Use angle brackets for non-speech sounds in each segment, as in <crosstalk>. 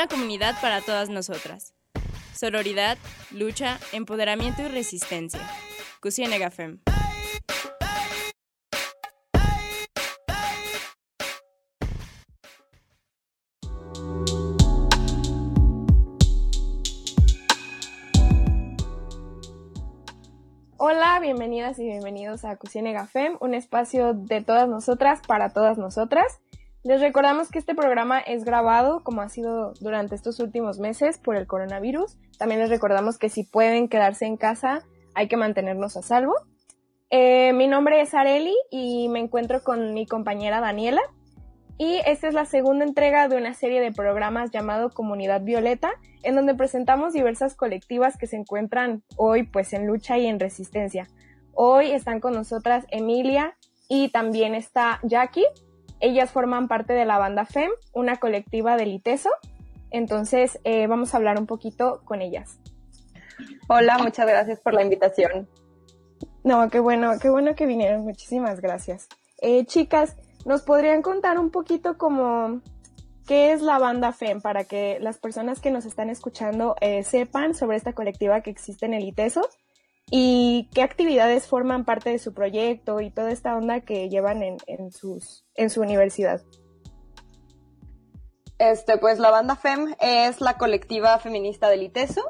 Una comunidad para todas nosotras. Sororidad, lucha, empoderamiento y resistencia. Cusienega Fem. Hola, bienvenidas y bienvenidos a Cusienega Fem, un espacio de todas nosotras para todas nosotras. Les recordamos que este programa es grabado, como ha sido durante estos últimos meses, por el coronavirus. También les recordamos que si pueden quedarse en casa, hay que mantenernos a salvo. Eh, mi nombre es Areli y me encuentro con mi compañera Daniela. Y esta es la segunda entrega de una serie de programas llamado Comunidad Violeta, en donde presentamos diversas colectivas que se encuentran hoy pues en lucha y en resistencia. Hoy están con nosotras Emilia y también está Jackie. Ellas forman parte de la banda FEM, una colectiva del ITESO. Entonces, eh, vamos a hablar un poquito con ellas. Hola, muchas gracias por la invitación. No, qué bueno, qué bueno que vinieron. Muchísimas gracias. Eh, chicas, ¿nos podrían contar un poquito como qué es la banda FEM para que las personas que nos están escuchando eh, sepan sobre esta colectiva que existe en el ITESO? Y qué actividades forman parte de su proyecto y toda esta onda que llevan en, sus, su universidad. Este, pues la banda FEM es la colectiva feminista del ITESO.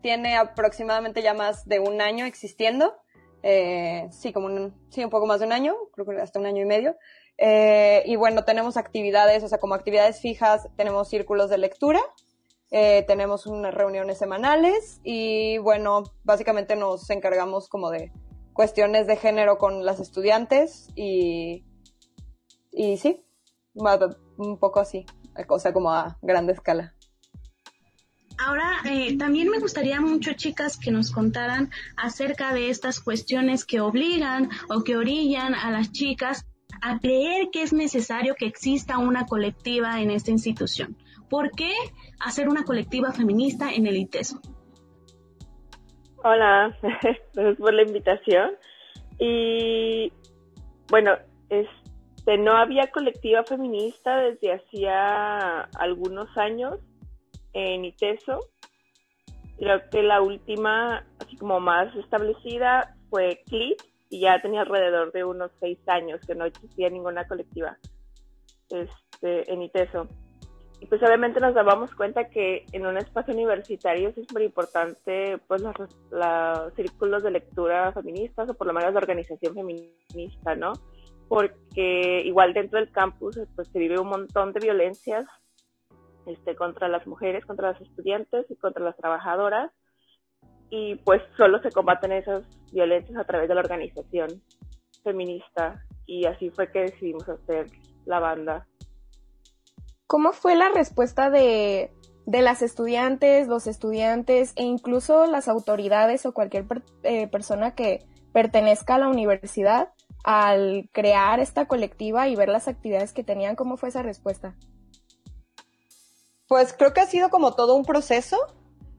Tiene aproximadamente ya más de un año existiendo. Eh, sí, como un, sí, un poco más de un año, creo que hasta un año y medio. Eh, y bueno, tenemos actividades, o sea, como actividades fijas, tenemos círculos de lectura, eh, tenemos unas reuniones semanales y bueno, básicamente nos encargamos como de cuestiones de género con las estudiantes y, y sí, un poco así, o sea, como a grande escala. Ahora, eh, también me gustaría mucho, chicas, que nos contaran acerca de estas cuestiones que obligan o que orillan a las chicas a creer que es necesario que exista una colectiva en esta institución. ¿Por qué hacer una colectiva feminista en el ITESO? Hola, <laughs> gracias por la invitación. Y bueno, este, no había colectiva feminista desde hacía algunos años en ITESO. Creo que la última, así como más establecida, fue CLIP y ya tenía alrededor de unos seis años que no existía ninguna colectiva este, en ITESO. Y pues obviamente nos dábamos cuenta que en un espacio universitario es muy importante pues los, círculos de lectura feministas o por lo menos la organización feminista, ¿no? Porque igual dentro del campus pues se vive un montón de violencias este, contra las mujeres, contra las estudiantes y contra las trabajadoras y pues solo se combaten esas violencias a través de la organización feminista y así fue que decidimos hacer la banda ¿Cómo fue la respuesta de, las estudiantes, los estudiantes e incluso las autoridades o cualquier eh, persona que pertenezca a la universidad al crear esta colectiva y ver las actividades que tenían? ¿Cómo fue esa respuesta? Pues creo que ha sido como todo un proceso,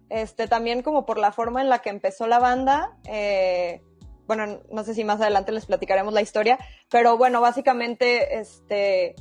este, también como por la forma en la que empezó la banda. Eh, bueno, no sé si más adelante les platicaremos la historia, pero bueno, básicamente, este,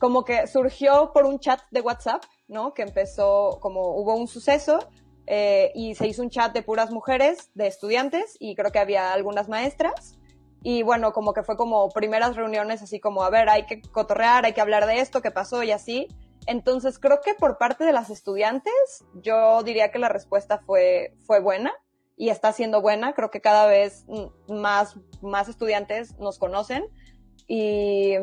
como que surgió por un chat de WhatsApp, ¿no? Que empezó, como hubo un suceso eh, y se hizo un chat de puras mujeres, de estudiantes, y creo que había algunas maestras. Y bueno, como que fue como primeras reuniones, así como, a ver, hay que cotorrear, hay que hablar de esto, qué pasó y así. Entonces creo que por parte de las estudiantes, yo diría que la respuesta fue, fue buena y está siendo buena. Creo que cada vez más, más estudiantes nos conocen y,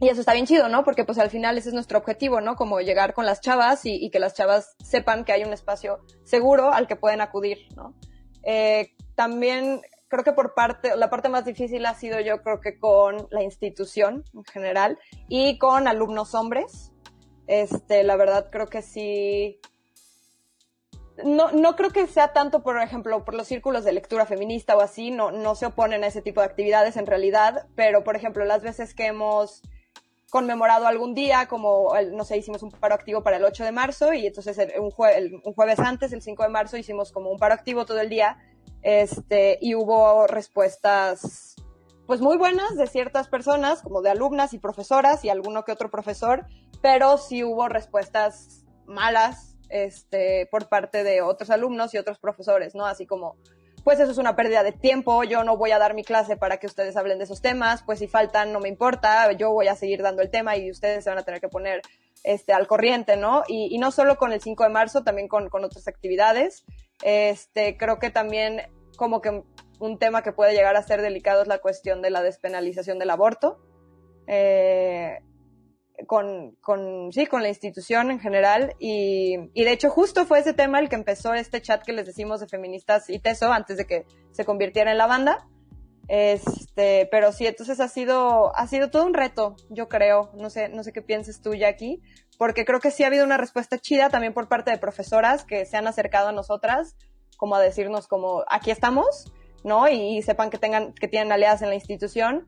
y eso está bien chido, ¿no? Porque pues al final ese es nuestro objetivo, ¿no? Como llegar con las chavas y, que las chavas sepan que hay un espacio seguro al que pueden acudir, ¿no? Eh, también creo que por parte, la parte más difícil ha sido yo creo que con la institución en general y con alumnos hombres. Este, la verdad creo que sí. No, no creo que sea tanto, por ejemplo, por los círculos de lectura feminista o así, no, no se oponen a ese tipo de actividades en realidad, pero por ejemplo, las veces que hemos conmemorado algún día, como, no sé, hicimos un paro activo para el 8 de marzo y entonces un, un jueves antes, el 5 de marzo, hicimos como un paro activo todo el día este, y hubo respuestas pues muy buenas de ciertas personas, como de alumnas y profesoras y alguno que otro profesor, pero sí hubo respuestas malas este, por parte de otros alumnos y otros profesores, ¿no? Así como, pues eso es una pérdida de tiempo, yo no voy a dar mi clase para que ustedes hablen de esos temas, pues si faltan no me importa, yo voy a seguir dando el tema y ustedes se van a tener que poner este, al corriente, ¿no? Y, no solo con el 5 de marzo, también con, con otras actividades. Este, creo que también como que un tema que puede llegar a ser delicado es la cuestión de la despenalización del aborto. Eh, con, con, sí, con la institución en general. Y, y, de hecho, justo fue ese tema el que empezó este chat que les decimos de feministas y teso antes de que se convirtiera en la banda. Este, pero sí, entonces ha sido, ha sido todo un reto, yo creo. No sé, no sé qué pienses tú, Jackie, porque creo que sí ha habido una respuesta chida también por parte de profesoras que se han acercado a nosotras, como a decirnos como, aquí estamos, ¿no? Y, y sepan que tengan, que tienen aliadas en la institución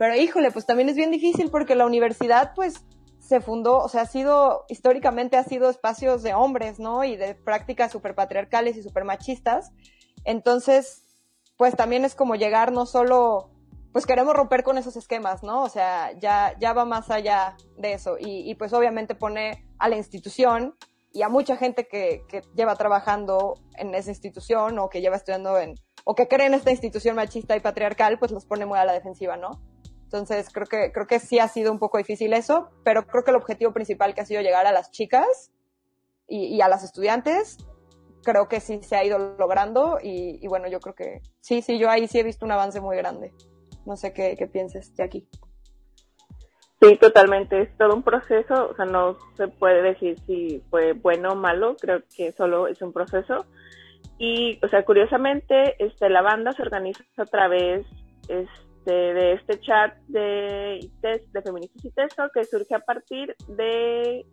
pero híjole, pues también es bien difícil porque la universidad pues se fundó, o sea, ha sido, históricamente ha sido espacios de hombres, ¿no? Y de prácticas super patriarcales y super machistas. Entonces, pues también es como llegar no solo, pues queremos romper con esos esquemas, ¿no? O sea, ya, ya va más allá de eso. Y, y pues obviamente pone a la institución y a mucha gente que, que lleva trabajando en esa institución o que lleva estudiando en, o que cree en esta institución machista y patriarcal, pues los pone muy a la defensiva, ¿no? Entonces creo que, creo que sí ha sido un poco difícil eso, pero creo que el objetivo principal que ha sido llegar a las chicas y, a las estudiantes, creo que sí se ha ido logrando y, bueno, yo creo que sí, sí, yo ahí sí he visto un avance muy grande. No sé qué, qué pienses, aquí. Sí, totalmente. Es todo un proceso, o sea, no se puede decir si fue bueno o malo, creo que solo es un proceso. Y, o sea, curiosamente, este, la banda se organiza a través, este, de este chat de, de feministas y teso que surge a partir de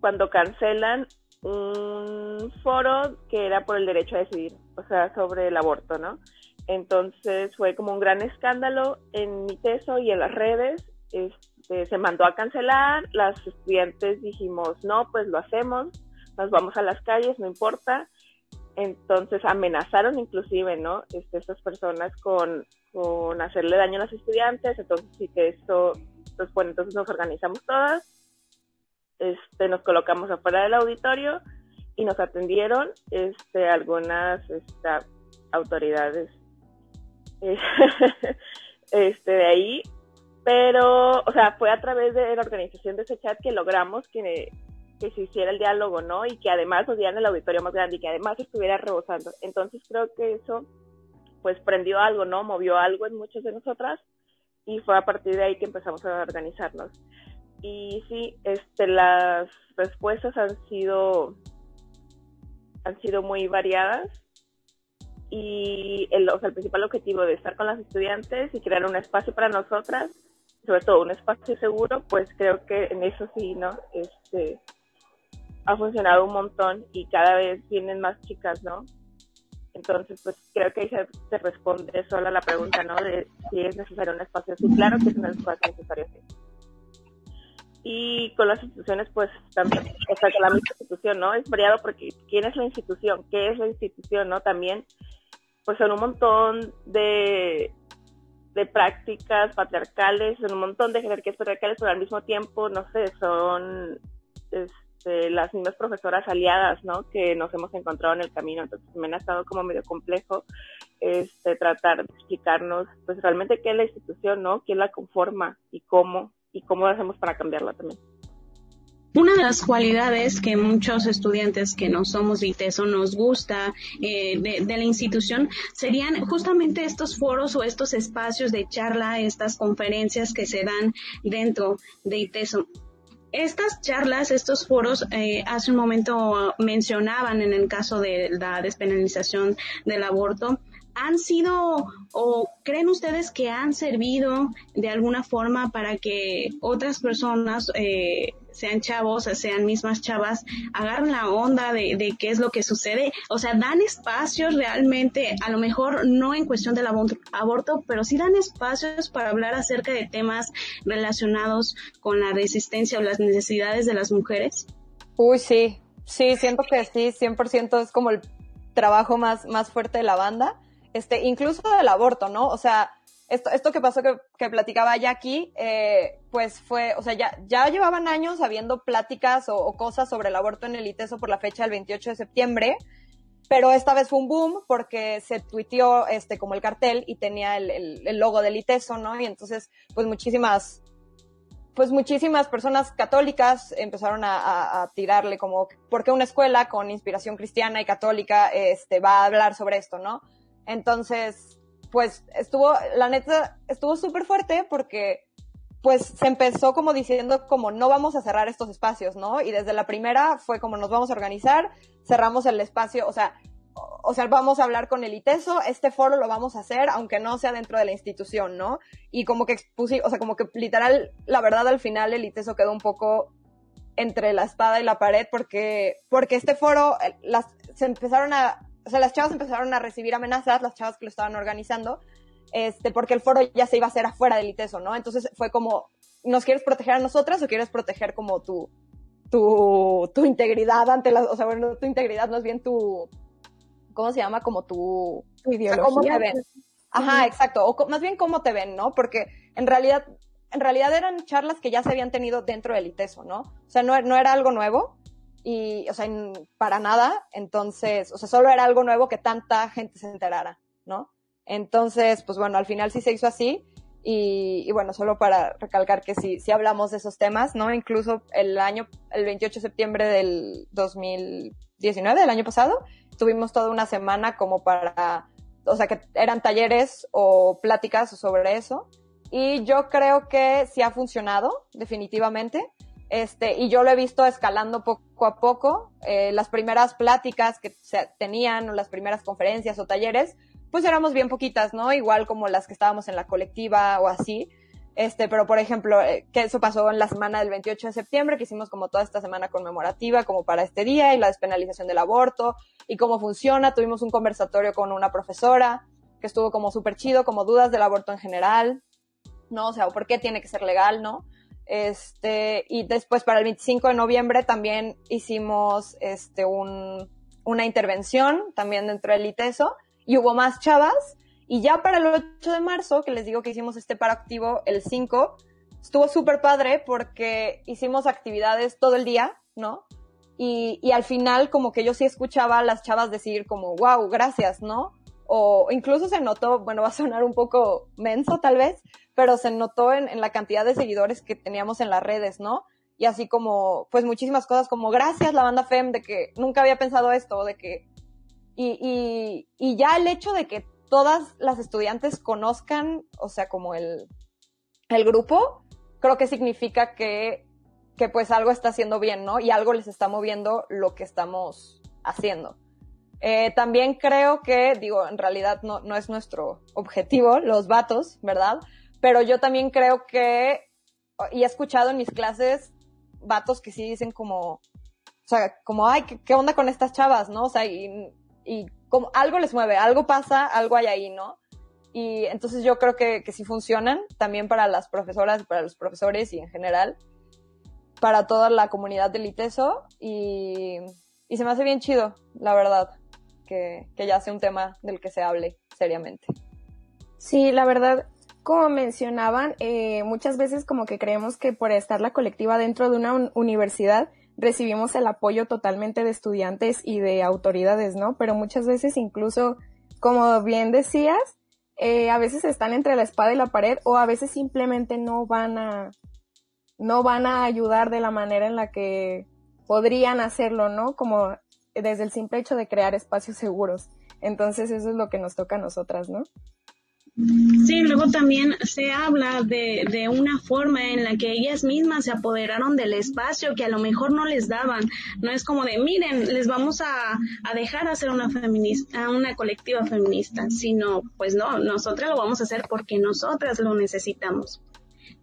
cuando cancelan un foro que era por el derecho a decidir, o sea, sobre el aborto, ¿no? Entonces fue como un gran escándalo en mi teso y en las redes. Este, se mandó a cancelar, las estudiantes dijimos, no, pues lo hacemos, nos vamos a las calles, no importa. Entonces amenazaron inclusive, ¿no? Este, estas personas con, con hacerle daño a los estudiantes, entonces sí que esto, pues bueno, entonces nos organizamos todas, este, nos colocamos afuera del auditorio y nos atendieron este, algunas este, autoridades <laughs> este, de ahí, pero, o sea, fue a través de la organización de ese chat que logramos que que se hiciera el diálogo, ¿no? Y que además nos dieran el auditorio más grande y que además estuviera rebosando. Entonces creo que eso pues prendió algo, ¿no? Movió algo en muchas de nosotras y fue a partir de ahí que empezamos a organizarnos. Y sí, este, las respuestas han sido, han sido muy variadas y el, o sea, el principal objetivo de estar con las estudiantes y crear un espacio para nosotras, sobre todo un espacio seguro, pues creo que en eso sí, ¿no? Este, ha funcionado un montón y cada vez vienen más chicas, ¿no? Entonces, pues creo que ahí se, responde solo a la pregunta, ¿no? De si es necesario un espacio así. Claro que es un espacio necesario así. Y con las instituciones, pues también, o sea, con la misma institución, ¿no? Es variado porque ¿quién es la institución? ¿Qué es la institución, no? También, pues son un montón de, de prácticas patriarcales, son un montón de jerarquías patriarcales, pero al mismo tiempo, no sé, son... Es, este, las mismas profesoras aliadas, ¿no? Que nos hemos encontrado en el camino. Entonces me ha estado como medio complejo este, tratar de explicarnos, pues realmente qué es la institución, ¿no? ¿Quién la conforma y cómo y cómo hacemos para cambiarla también. Una de las cualidades que muchos estudiantes que no somos de ITESO nos gusta eh, de, de, la institución serían justamente estos foros o estos espacios de charla, estas conferencias que se dan dentro de ITESO. Estas charlas, estos foros, eh, hace un momento mencionaban en el caso de la despenalización del aborto, han sido o creen ustedes que han servido de alguna forma para que otras personas, eh, sean chavos, sean mismas chavas, agarren la onda de, de, qué es lo que sucede? O sea, dan espacios realmente, a lo mejor no en cuestión del aborto, pero sí dan espacios para hablar acerca de temas relacionados con la resistencia o las necesidades de las mujeres. Uy, sí, sí, siento que sí, 100% es como el trabajo más, más fuerte de la banda este, incluso del aborto, ¿no? O sea, esto, esto que pasó que, que platicaba Jackie, eh, pues fue, o sea, ya, ya llevaban años habiendo pláticas o, cosas sobre el aborto en el ITESO por la fecha del 28 de septiembre, pero esta vez fue un boom porque se tuiteó este, como el cartel y tenía el, el, logo del ITESO, ¿no? Y entonces, pues muchísimas, pues muchísimas personas católicas empezaron a, a, tirarle como, ¿por qué una escuela con inspiración cristiana y católica este, va a hablar sobre esto, ¿no? Entonces, pues estuvo, la neta, estuvo súper fuerte porque pues se empezó como diciendo como no vamos a cerrar estos espacios, ¿no? Y desde la primera fue como nos vamos a organizar, cerramos el espacio, o sea, o sea, vamos a hablar con el ITESO, este foro lo vamos a hacer, aunque no sea dentro de la institución, ¿no? Y como que expuse, o sea, como que literal, la verdad al final el ITESO quedó un poco entre la espada y la pared porque, porque este foro, eh, las, se empezaron a, o sea, las chavas empezaron a recibir amenazas, las chavas que lo estaban organizando, este, porque el foro ya se iba a hacer afuera del ITESO, ¿no? Entonces fue como, ¿nos quieres proteger a nosotras o quieres proteger como tu, tu, tu integridad ante la, o sea, bueno, tu integridad, más bien tu, ¿cómo se llama? Como tu, tu ideología. ¿Cómo te ven? Ajá, exacto. O más bien cómo te ven, ¿no? Porque en realidad, en realidad eran charlas que ya se habían tenido dentro del ITESO, ¿no? O sea, no, no era algo nuevo y, o sea, para nada. Entonces, o sea, solo era algo nuevo que tanta gente se enterara, ¿no? Entonces, pues bueno, al final sí se hizo así. Y, bueno, solo para recalcar que sí, sí hablamos de esos temas, ¿no? Incluso el año, el 28 de septiembre del 2019, del año pasado, tuvimos toda una semana como para, o sea, que eran talleres o pláticas sobre eso. Y yo creo que sí ha funcionado, definitivamente. Este, y yo lo he visto escalando poco a poco. Eh, las primeras pláticas que se tenían, o las primeras conferencias o talleres, pues éramos bien poquitas, ¿no? Igual como las que estábamos en la colectiva o así. Este, pero por ejemplo, eh, que eso pasó en la semana del 28 de septiembre, que hicimos como toda esta semana conmemorativa, como para este día, y la despenalización del aborto, y cómo funciona. Tuvimos un conversatorio con una profesora, que estuvo como súper chido, como dudas del aborto en general, ¿no? O sea, ¿por qué tiene que ser legal, no? Este, y después para el 25 de noviembre también hicimos, este, un, una intervención también dentro del ITESO, y hubo más chavas. Y ya para el 8 de marzo, que les digo que hicimos este para activo el 5, estuvo súper padre porque hicimos actividades todo el día, ¿no? Y, y, al final como que yo sí escuchaba a las chavas decir como, wow, gracias, ¿no? O incluso se notó, bueno, va a sonar un poco menso tal vez, pero se notó en, en la cantidad de seguidores que teníamos en las redes, ¿no? Y así como, pues muchísimas cosas como, gracias la banda FEM de que nunca había pensado esto, de que y, y, ya el hecho de que todas las estudiantes conozcan, o sea, como el, el grupo, creo que significa que, que pues algo está haciendo bien, ¿no? Y algo les está moviendo lo que estamos haciendo. Eh, también creo que, digo, en realidad no, no es nuestro objetivo, los vatos, ¿verdad? Pero yo también creo que, y he escuchado en mis clases, vatos que sí dicen como, o sea, como, ay, ¿qué, qué onda con estas chavas, no? O sea, y y como algo les mueve, algo pasa, algo hay ahí, ¿no? Y entonces yo creo que, que sí funcionan también para las profesoras, para los profesores y en general, para toda la comunidad del ITESO y, y se me hace bien chido, la verdad, que, que ya sea un tema del que se hable seriamente. Sí, la verdad, como mencionaban, eh, muchas veces como que creemos que por estar la colectiva dentro de una universidad recibimos el apoyo totalmente de estudiantes y de autoridades, ¿no? Pero muchas veces incluso, como bien decías, eh, a veces están entre la espada y la pared o a veces simplemente no van a, no van a ayudar de la manera en la que podrían hacerlo, ¿no? Como desde el simple hecho de crear espacios seguros. Entonces eso es lo que nos toca a nosotras, ¿no? Sí, luego también se habla de, de, una forma en la que ellas mismas se apoderaron del espacio que a lo mejor no les daban. No es como de, miren, les vamos a, a dejar hacer una feminista, una colectiva feminista, sino, pues no, nosotras lo vamos a hacer porque nosotras lo necesitamos.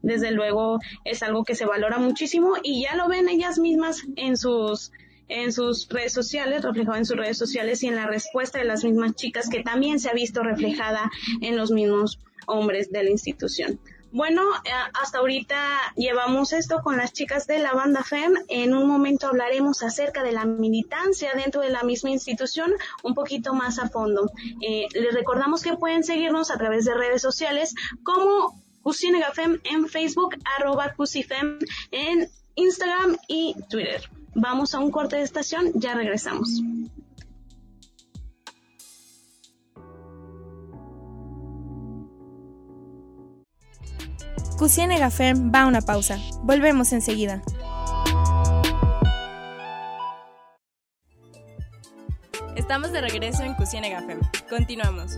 Desde luego es algo que se valora muchísimo y ya lo ven ellas mismas en sus en sus redes sociales, reflejado en sus redes sociales y en la respuesta de las mismas chicas que también se ha visto reflejada en los mismos hombres de la institución. Bueno, eh, hasta ahorita llevamos esto con las chicas de la banda FEM. En un momento hablaremos acerca de la militancia dentro de la misma institución un poquito más a fondo. Eh, les recordamos que pueden seguirnos a través de redes sociales como Cusinegafem en Facebook, arroba Cusifem en Instagram y Twitter. Vamos a un corte de estación, ya regresamos. Cusienega Fem va a una pausa. Volvemos enseguida. Estamos de regreso en Cusienega Fem. Continuamos.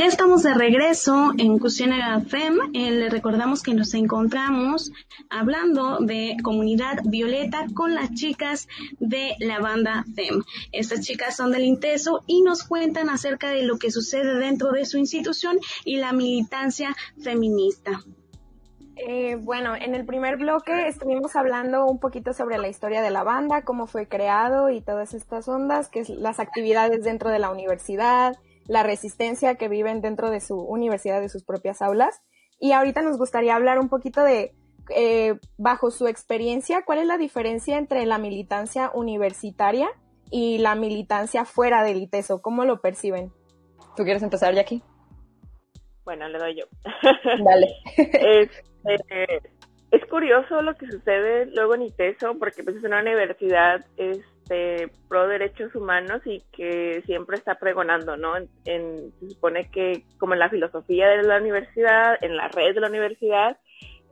Ya estamos de regreso en Cusienega FEM. Eh, le recordamos que nos encontramos hablando de comunidad violeta con las chicas de la banda FEM. Estas chicas son del Inteso y nos cuentan acerca de lo que sucede dentro de su institución y la militancia feminista. Eh, bueno, en el primer bloque estuvimos hablando un poquito sobre la historia de la banda, cómo fue creado y todas estas ondas, que es las actividades dentro de la universidad, la resistencia que viven dentro de su universidad, de sus propias aulas. Y ahorita nos gustaría hablar un poquito de, eh, bajo su experiencia, cuál es la diferencia entre la militancia universitaria y la militancia fuera del ITESO, cómo lo perciben. ¿Tú quieres empezar, Jackie? Bueno, le doy yo. <laughs> Dale. <laughs> Este, es curioso lo que sucede luego en ITESO, porque pues es una universidad, es este, pro derechos humanos y que siempre está pregonando, ¿no? En, se supone que como en la filosofía de la universidad, en la red de la universidad,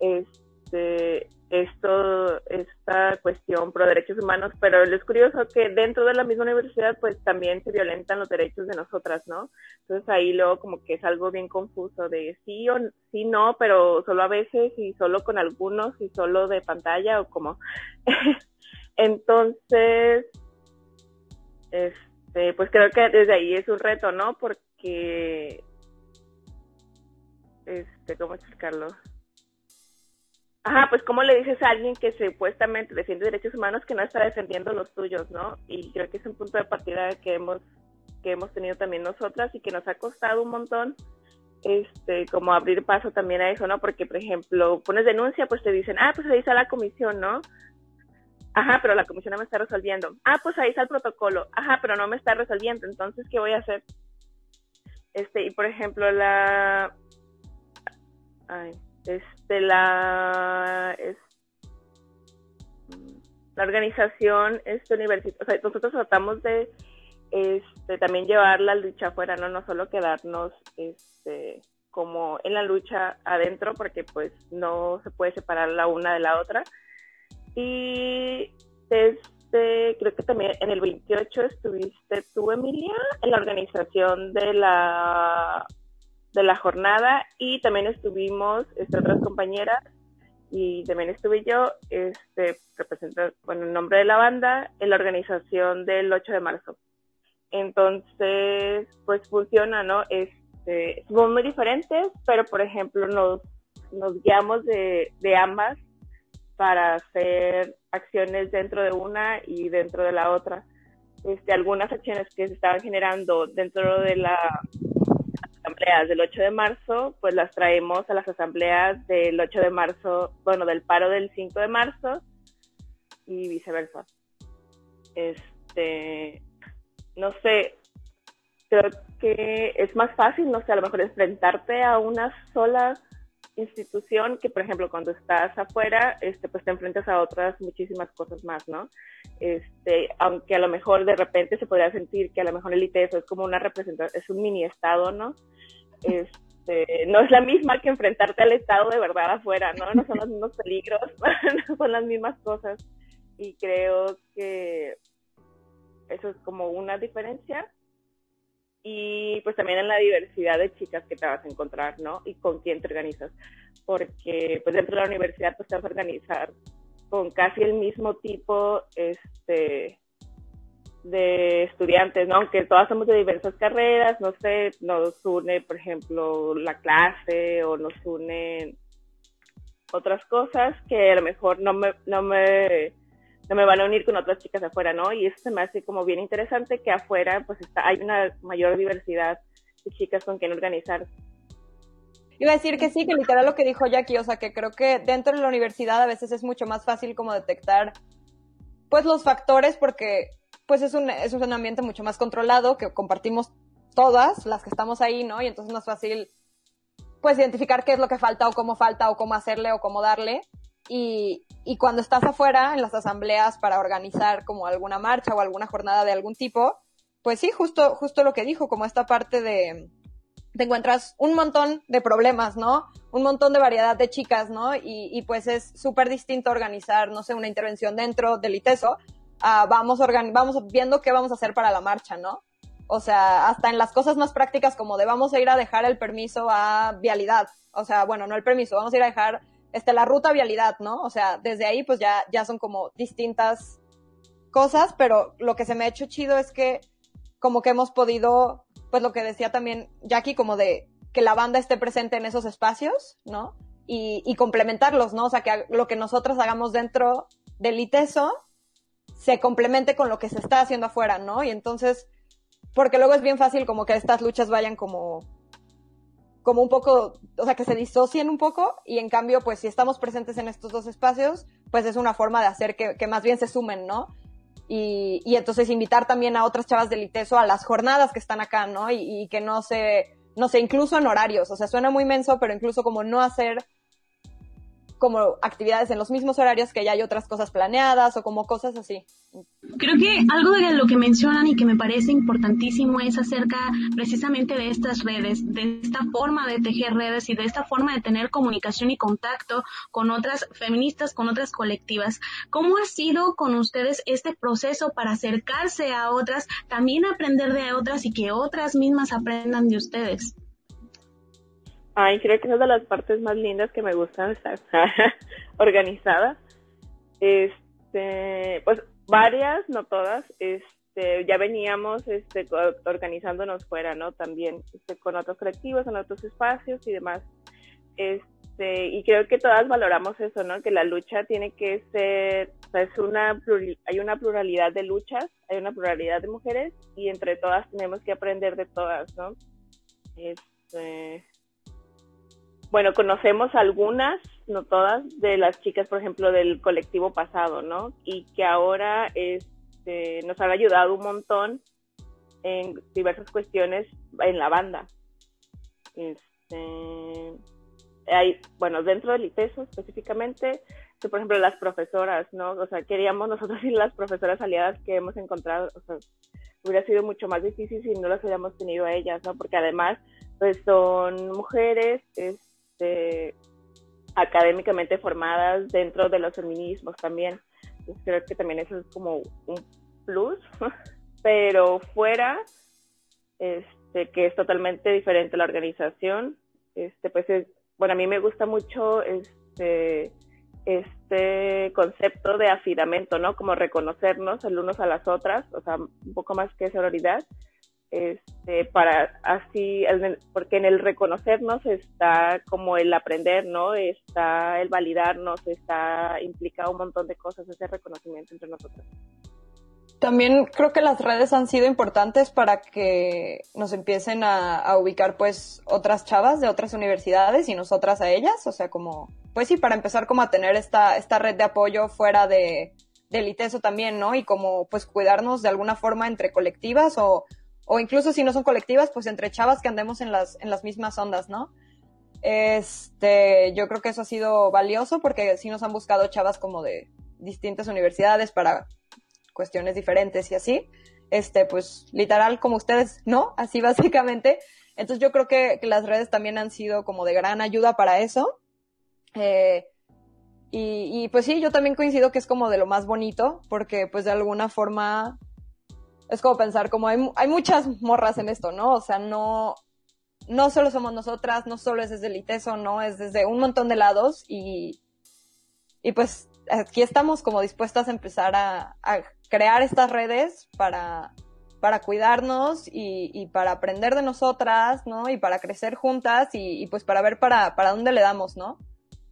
este, esto, esta cuestión pro derechos humanos, pero es curioso que dentro de la misma universidad pues también se violentan los derechos de nosotras, ¿no? Entonces ahí luego como que es algo bien confuso de sí o sí no, pero solo a veces y solo con algunos y solo de pantalla o como <laughs> Entonces, este, pues creo que desde ahí es un reto, ¿no? Porque, este, ¿cómo explicarlo? Ajá, pues cómo le dices a alguien que supuestamente defiende derechos humanos que no está defendiendo los tuyos, ¿no? Y creo que es un punto de partida que hemos que hemos tenido también nosotras y que nos ha costado un montón este como abrir paso también a eso, ¿no? Porque por ejemplo, pones denuncia, pues te dicen, "Ah, pues ahí está la comisión, ¿no?" Ajá, pero la comisión no me está resolviendo. Ah, pues ahí está el protocolo. Ajá, pero no me está resolviendo. Entonces, ¿qué voy a hacer? Este, y por ejemplo, la. Ay, este, la. Es, la organización este universitaria. O sea, nosotros tratamos de este, también llevar la lucha afuera, ¿no? No solo quedarnos este, como en la lucha adentro, porque pues no se puede separar la una de la otra y este, creo que también en el 28 estuviste tú, Emilia, en la organización de la, de la jornada y también estuvimos este, otras compañeras y también estuve yo, este, representando, bueno, en nombre de la banda, en la organización del 8 de marzo. Entonces, pues funciona, ¿no? Este, somos muy diferentes, pero por ejemplo nos, nos guiamos de, de ambas para hacer acciones dentro de una y dentro de la otra. Este, algunas acciones que se estaban generando dentro de la, las asambleas del 8 de marzo, pues las traemos a las asambleas del 8 de marzo, bueno, del paro del 5 de marzo y viceversa. Este, no sé, creo que es más fácil, no sé, a lo mejor enfrentarte a una sola institución que, por ejemplo, cuando estás afuera, este, pues te enfrentas a otras muchísimas cosas más, ¿no? Este, aunque a lo mejor de repente se podría sentir que a lo mejor el ITESO es como una representación, es un mini estado, ¿no? Este, no es la misma que enfrentarte al estado de verdad afuera, ¿no? No son los mismos peligros, <laughs> no son las mismas cosas. Y creo que eso es como una diferencia y pues también en la diversidad de chicas que te vas a encontrar, ¿no? Y con quién te organizas, porque pues dentro de la universidad pues te vas a organizar con casi el mismo tipo este de estudiantes, ¿no? Aunque todas somos de diversas carreras, no sé, nos une, por ejemplo, la clase o nos unen otras cosas que a lo mejor no me, no me no me van a unir con otras chicas afuera, ¿no? Y eso se me hace como bien interesante que afuera pues está, hay una mayor diversidad de chicas con quien organizar. Iba a decir que sí, que literal lo que dijo Jackie, o sea, que creo que dentro de la universidad a veces es mucho más fácil como detectar, pues, los factores porque, pues, es un, es un ambiente mucho más controlado que compartimos todas las que estamos ahí, ¿no? Y entonces es más fácil, pues, identificar qué es lo que falta o cómo falta o cómo hacerle o cómo darle. Y, cuando estás afuera en las asambleas para organizar como alguna marcha o alguna jornada de algún tipo, pues sí, justo, justo lo que dijo, como esta parte de, te encuentras un montón de problemas, ¿no? Un montón de variedad de chicas, ¿no? Y, pues es súper distinto organizar, no sé, una intervención dentro del ITESO, vamos, vamos viendo qué vamos a hacer para la marcha, ¿no? O sea, hasta en las cosas más prácticas como de vamos a ir a dejar el permiso a vialidad. O sea, bueno, no el permiso, vamos a ir a dejar este, la ruta vialidad, ¿no? O sea, desde ahí pues ya, ya son como distintas cosas, pero lo que se me ha hecho chido es que como que hemos podido, pues lo que decía también Jackie, como de que la banda esté presente en esos espacios, ¿no? Y, y complementarlos, ¿no? O sea, que lo que nosotros hagamos dentro del ITESO se complemente con lo que se está haciendo afuera, ¿no? Y entonces, porque luego es bien fácil como que estas luchas vayan como como un poco, o sea, que se disocien un poco y en cambio, pues si estamos presentes en estos dos espacios, pues es una forma de hacer que, que más bien se sumen, ¿no? Y, y, entonces invitar también a otras chavas del ITESO a las jornadas que están acá, ¿no? Y, que no se, no sé, incluso en horarios, o sea, suena muy menso, pero incluso como no hacer como actividades en los mismos horarios que ya hay otras cosas planeadas o como cosas así. Creo que algo de lo que mencionan y que me parece importantísimo es acerca precisamente de estas redes, de esta forma de tejer redes y de esta forma de tener comunicación y contacto con otras feministas, con otras colectivas. ¿Cómo ha sido con ustedes este proceso para acercarse a otras, también aprender de otras y que otras mismas aprendan de ustedes? Ay, creo que es una de las partes más lindas que me gustan estar <laughs> organizada. Este, pues varias, no todas, este, ya veníamos este, organizándonos fuera, ¿no? También este, con otros colectivos, en otros espacios y demás. Este, y creo que todas valoramos eso, ¿no? Que la lucha tiene que ser, es una hay una pluralidad de luchas, hay una pluralidad de mujeres y entre todas tenemos que aprender de todas, ¿no? Este, bueno, conocemos algunas, no todas, de las chicas, por ejemplo, del colectivo pasado, ¿no? Y que ahora este, nos han ayudado un montón en diversas cuestiones en la banda. Este, hay, bueno, dentro del ITESO específicamente, por ejemplo las profesoras, ¿no? O sea, queríamos nosotros <laughs> y las profesoras aliadas que hemos encontrado, o sea, hubiera sido mucho más difícil si no las hubiéramos tenido a ellas, ¿no? Porque además, pues son mujeres, es, este, académicamente formadas dentro de los feminismos también. creo que también eso es como un plus, <laughs> pero fuera, este, que es totalmente diferente la organización, este, pues es, bueno, a mí me gusta mucho este, este concepto de afidamento, ¿no? Como reconocernos el unos a las otras, o sea, un poco más que sororidad, este, para así, porque en el reconocernos está como el aprender, ¿no? Está el validarnos, está implicado un montón de cosas, ese reconocimiento entre nosotros. También creo que las redes han sido importantes para que nos empiecen a, ubicar pues otras chavas de otras universidades y nosotras a ellas, o sea, como, pues sí, para empezar como a tener esta, esta red de apoyo fuera de, del ITESO también, ¿no? Y como pues cuidarnos de alguna forma entre colectivas o, o incluso si no son colectivas, pues entre chavas que andemos en las, en las mismas ondas, ¿no? Este, yo creo que eso ha sido valioso porque sí nos han buscado chavas como de distintas universidades para cuestiones diferentes y así. Este, pues literal como ustedes, ¿no? Así <laughs> básicamente. Entonces yo creo que, las redes también han sido como de gran ayuda para eso. Eh, y, y, pues sí, yo también coincido que es como de lo más bonito, porque pues de alguna forma es como pensar, como hay, hay muchas morras en esto, ¿no? O sea, no, no solo somos nosotras, no solo es desde el ITESO, no, es desde un montón de lados y, y pues aquí estamos como dispuestas a empezar a, a crear estas redes para, para cuidarnos y, y, para aprender de nosotras, ¿no? Y para crecer juntas y, y pues para ver para, para dónde le damos, ¿no?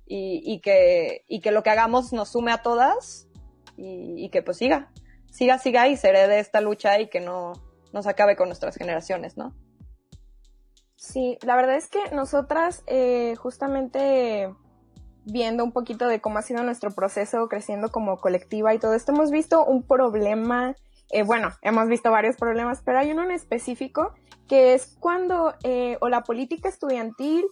Y, y, que, y que lo que hagamos nos sume a todas y, y que pues siga siga, siga y se herede esta lucha y que no, nos acabe con nuestras generaciones, ¿no? Sí, la verdad es que nosotras eh, justamente viendo un poquito de cómo ha sido nuestro proceso creciendo como colectiva y todo esto, hemos visto un problema, eh, bueno, hemos visto varios problemas, pero hay uno en específico que es cuando eh, o la política estudiantil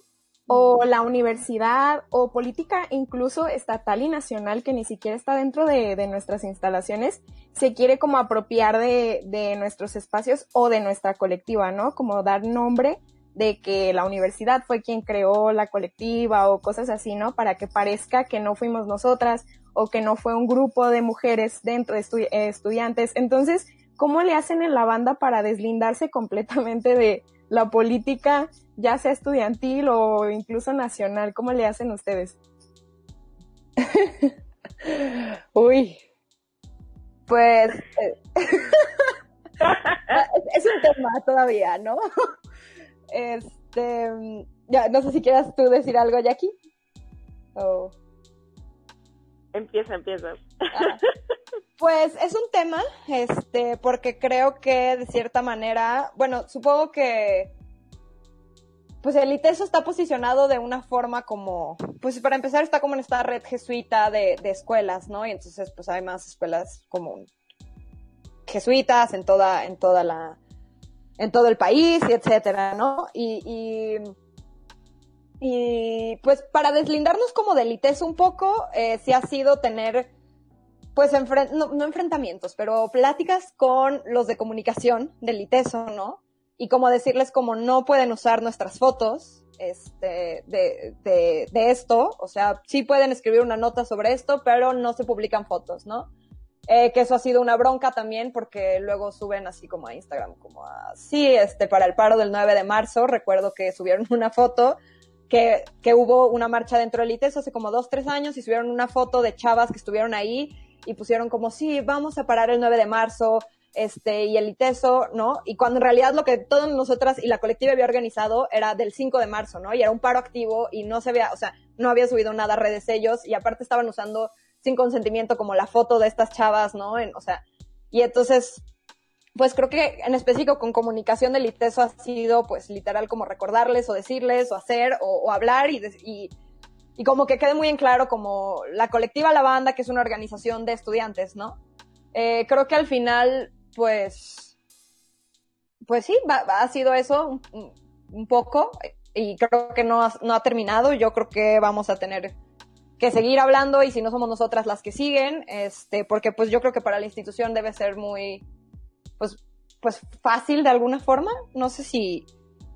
o la universidad o política incluso estatal y nacional que ni siquiera está dentro de, de nuestras instalaciones se quiere como apropiar de, de, nuestros espacios o de nuestra colectiva, ¿no? Como dar nombre de que la universidad fue quien creó la colectiva o cosas así, ¿no? Para que parezca que no fuimos nosotras o que no fue un grupo de mujeres dentro de estu estudiantes. Entonces, ¿cómo le hacen en la banda para deslindarse completamente de la política, ya sea estudiantil o incluso nacional? ¿Cómo le hacen ustedes? <laughs> Uy, pues eh, <laughs> es un tema todavía, ¿no? <laughs> Este, ya, no sé si quieras tú decir algo, Jackie. O... Empieza, empieza. Ah, pues es un tema, este, porque creo que de cierta manera, bueno, supongo que pues el ITESO está posicionado de una forma como, pues para empezar está como en esta red jesuita de, escuelas, ¿no? Y entonces pues hay más escuelas como jesuitas en toda, en toda la, en todo el país y etcétera, ¿no? Y, y pues para deslindarnos como del ITESO un poco, eh, sí ha sido tener, pues, no, no, enfrentamientos, pero pláticas con los de comunicación del ITESO, ¿no? Y como decirles como no pueden usar nuestras fotos este, de, de, de esto, o sea, sí pueden escribir una nota sobre esto, pero no se publican fotos, ¿no? Eh, que eso ha sido una bronca también porque luego suben así como a Instagram, como a, sí, este, para el paro del 9 de marzo, recuerdo que subieron <laughs> una foto que, hubo una marcha dentro del ITES hace como dos, tres años y subieron una foto de chavas que estuvieron ahí y pusieron como, sí, vamos a parar el 9 de marzo, este, y el ITESO, ¿no? Y cuando en realidad lo que todas nosotras y la colectiva había organizado era del 5 de marzo, ¿no? Y era un paro activo y no se había, o sea, no había subido nada a redes ellos y aparte estaban usando sin consentimiento, como la foto de estas chavas, ¿no? En, o sea, y entonces, pues creo que en específico con comunicación del ITESO ha sido, pues literal, como recordarles o decirles o hacer o, hablar y, y, y, como que quede muy en claro como la colectiva La Banda, que es una organización de estudiantes, ¿no? Eh, creo que al final, pues, pues sí, va, ha sido eso un, un, poco y creo que no ha, no ha terminado. Yo creo que vamos a tener que seguir hablando y si no somos nosotras las que siguen, este, porque pues yo creo que para la institución debe ser muy, pues, pues fácil de alguna forma, no sé si,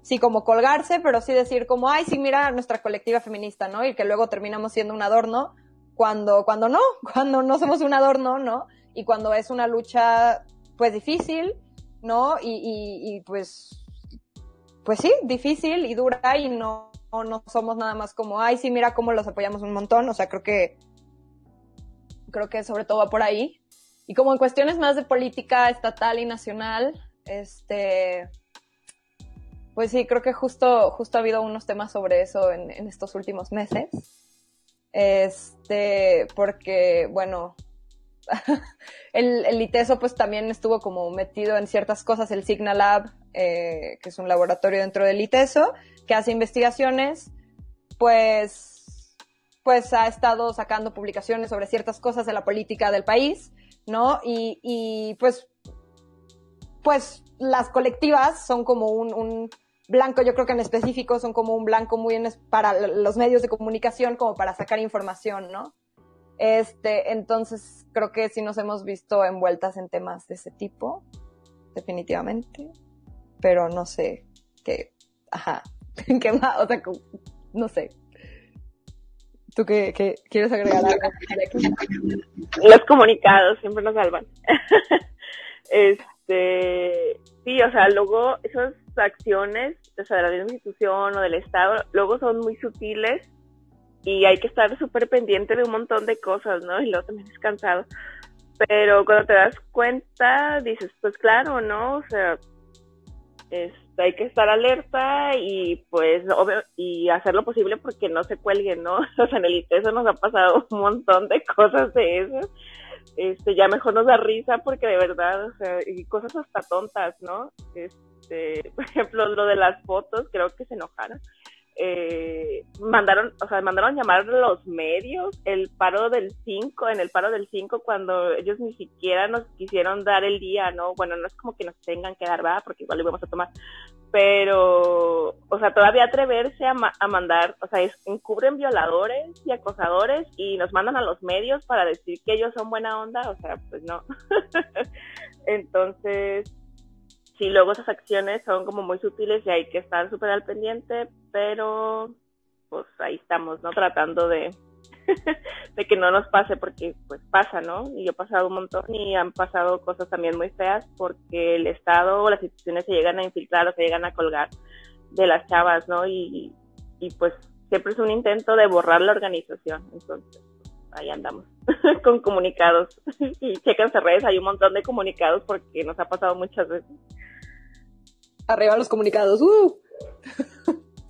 si como colgarse, pero sí decir como, ay, sí, mira nuestra colectiva feminista, ¿no? Y que luego terminamos siendo un adorno, cuando, cuando no, <laughs> cuando no somos un adorno, ¿no? Y cuando es una lucha, pues difícil, ¿no? Y, y, y pues, pues sí, difícil y dura y no, no, no somos nada más como, ay, sí, mira cómo los apoyamos un montón. O sea, creo que, creo que sobre todo va por ahí. Y como en cuestiones más de política estatal y nacional, este, pues sí, creo que justo, justo ha habido unos temas sobre eso en, en estos últimos meses. Este, porque, bueno, <laughs> el, ITESO pues también estuvo como metido en ciertas cosas, el Signal Lab, eh, que es un laboratorio dentro del ITESO, que hace investigaciones, pues, pues ha estado sacando publicaciones sobre ciertas cosas de la política del país, ¿no? Y, y pues, pues las colectivas son como un, un, blanco, yo creo que en específico son como un blanco muy en, para los medios de comunicación, como para sacar información, ¿no? Este, entonces creo que sí nos hemos visto envueltas en temas de ese tipo, definitivamente, pero no sé qué, ajá, <laughs> qué más, o sea, no sé. ¿Tú qué, qué quieres agregar algo? Los comunicados siempre nos salvan. <laughs> este, sí, o sea, luego esas acciones, o sea, de la misma institución o del Estado, luego son muy sutiles y hay que estar súper pendiente de un montón de cosas, ¿no? Y luego también es cansado. Pero cuando te das cuenta, dices, pues claro, ¿no? O sea, hay que estar alerta y pues obvio, y hacer lo posible porque no se cuelguen, ¿no? <laughs> O sea, en el ITESO nos ha pasado un montón de cosas de eso. Este, ya mejor nos da risa porque de verdad, o sea, y cosas hasta tontas, ¿no? Es, este, <laughs> por ejemplo, lo de las fotos, creo que se enojaron eh, mandaron, o sea, mandaron llamar los medios, el paro del 5, en el paro del 5, cuando ellos ni siquiera nos quisieron dar el día, ¿no? Bueno, no es como que nos tengan que dar, ¿verdad? Porque igual lo vamos a tomar. Pero, o sea, todavía atreverse a, a mandar, o sea, encubren violadores y acosadores y nos mandan a los medios para decir que ellos son buena onda, o sea, pues no. <laughs> Entonces, sí, luego esas acciones son como muy sutiles y hay que estar súper al pendiente, pero pues ahí estamos, ¿no? Tratando de, <laughs> de que no nos pase porque pues pasa, ¿no? Y yo he pasado un montón y han pasado cosas también muy feas porque el Estado o las instituciones se llegan a infiltrar o se llegan a colgar de las chavas, ¿no? Y, y pues siempre es un intento de borrar la organización, entonces ahí andamos <laughs> con comunicados <laughs> y chequense redes, hay un montón de comunicados porque nos ha pasado muchas veces. Arriba los comunicados, ¡uh!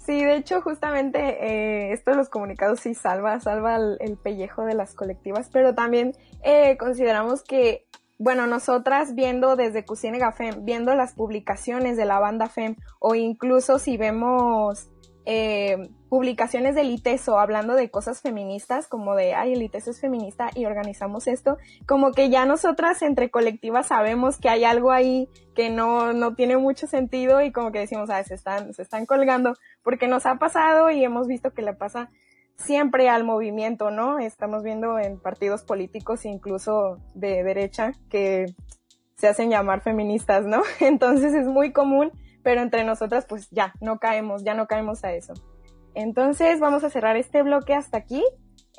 Sí, de hecho, justamente eh, esto de los comunicados sí salva, salva el, pellejo de las colectivas, pero también eh, consideramos que, bueno, nosotras viendo desde Cucinega FEM, viendo las publicaciones de la banda FEM, o incluso si vemos eh, publicaciones del ITESO hablando de cosas feministas, como de, ay, el ITESO es feminista y organizamos esto, como que ya nosotras entre colectivas sabemos que hay algo ahí que no, no tiene mucho sentido y como que decimos, ah, se están, se están colgando, porque nos ha pasado y hemos visto que le pasa siempre al movimiento, ¿no? Estamos viendo en partidos políticos, incluso de derecha, que se hacen llamar feministas, ¿no? <laughs> Entonces es muy común pero entre nosotras pues ya, no caemos, ya no caemos a eso. Entonces vamos a cerrar este bloque hasta aquí.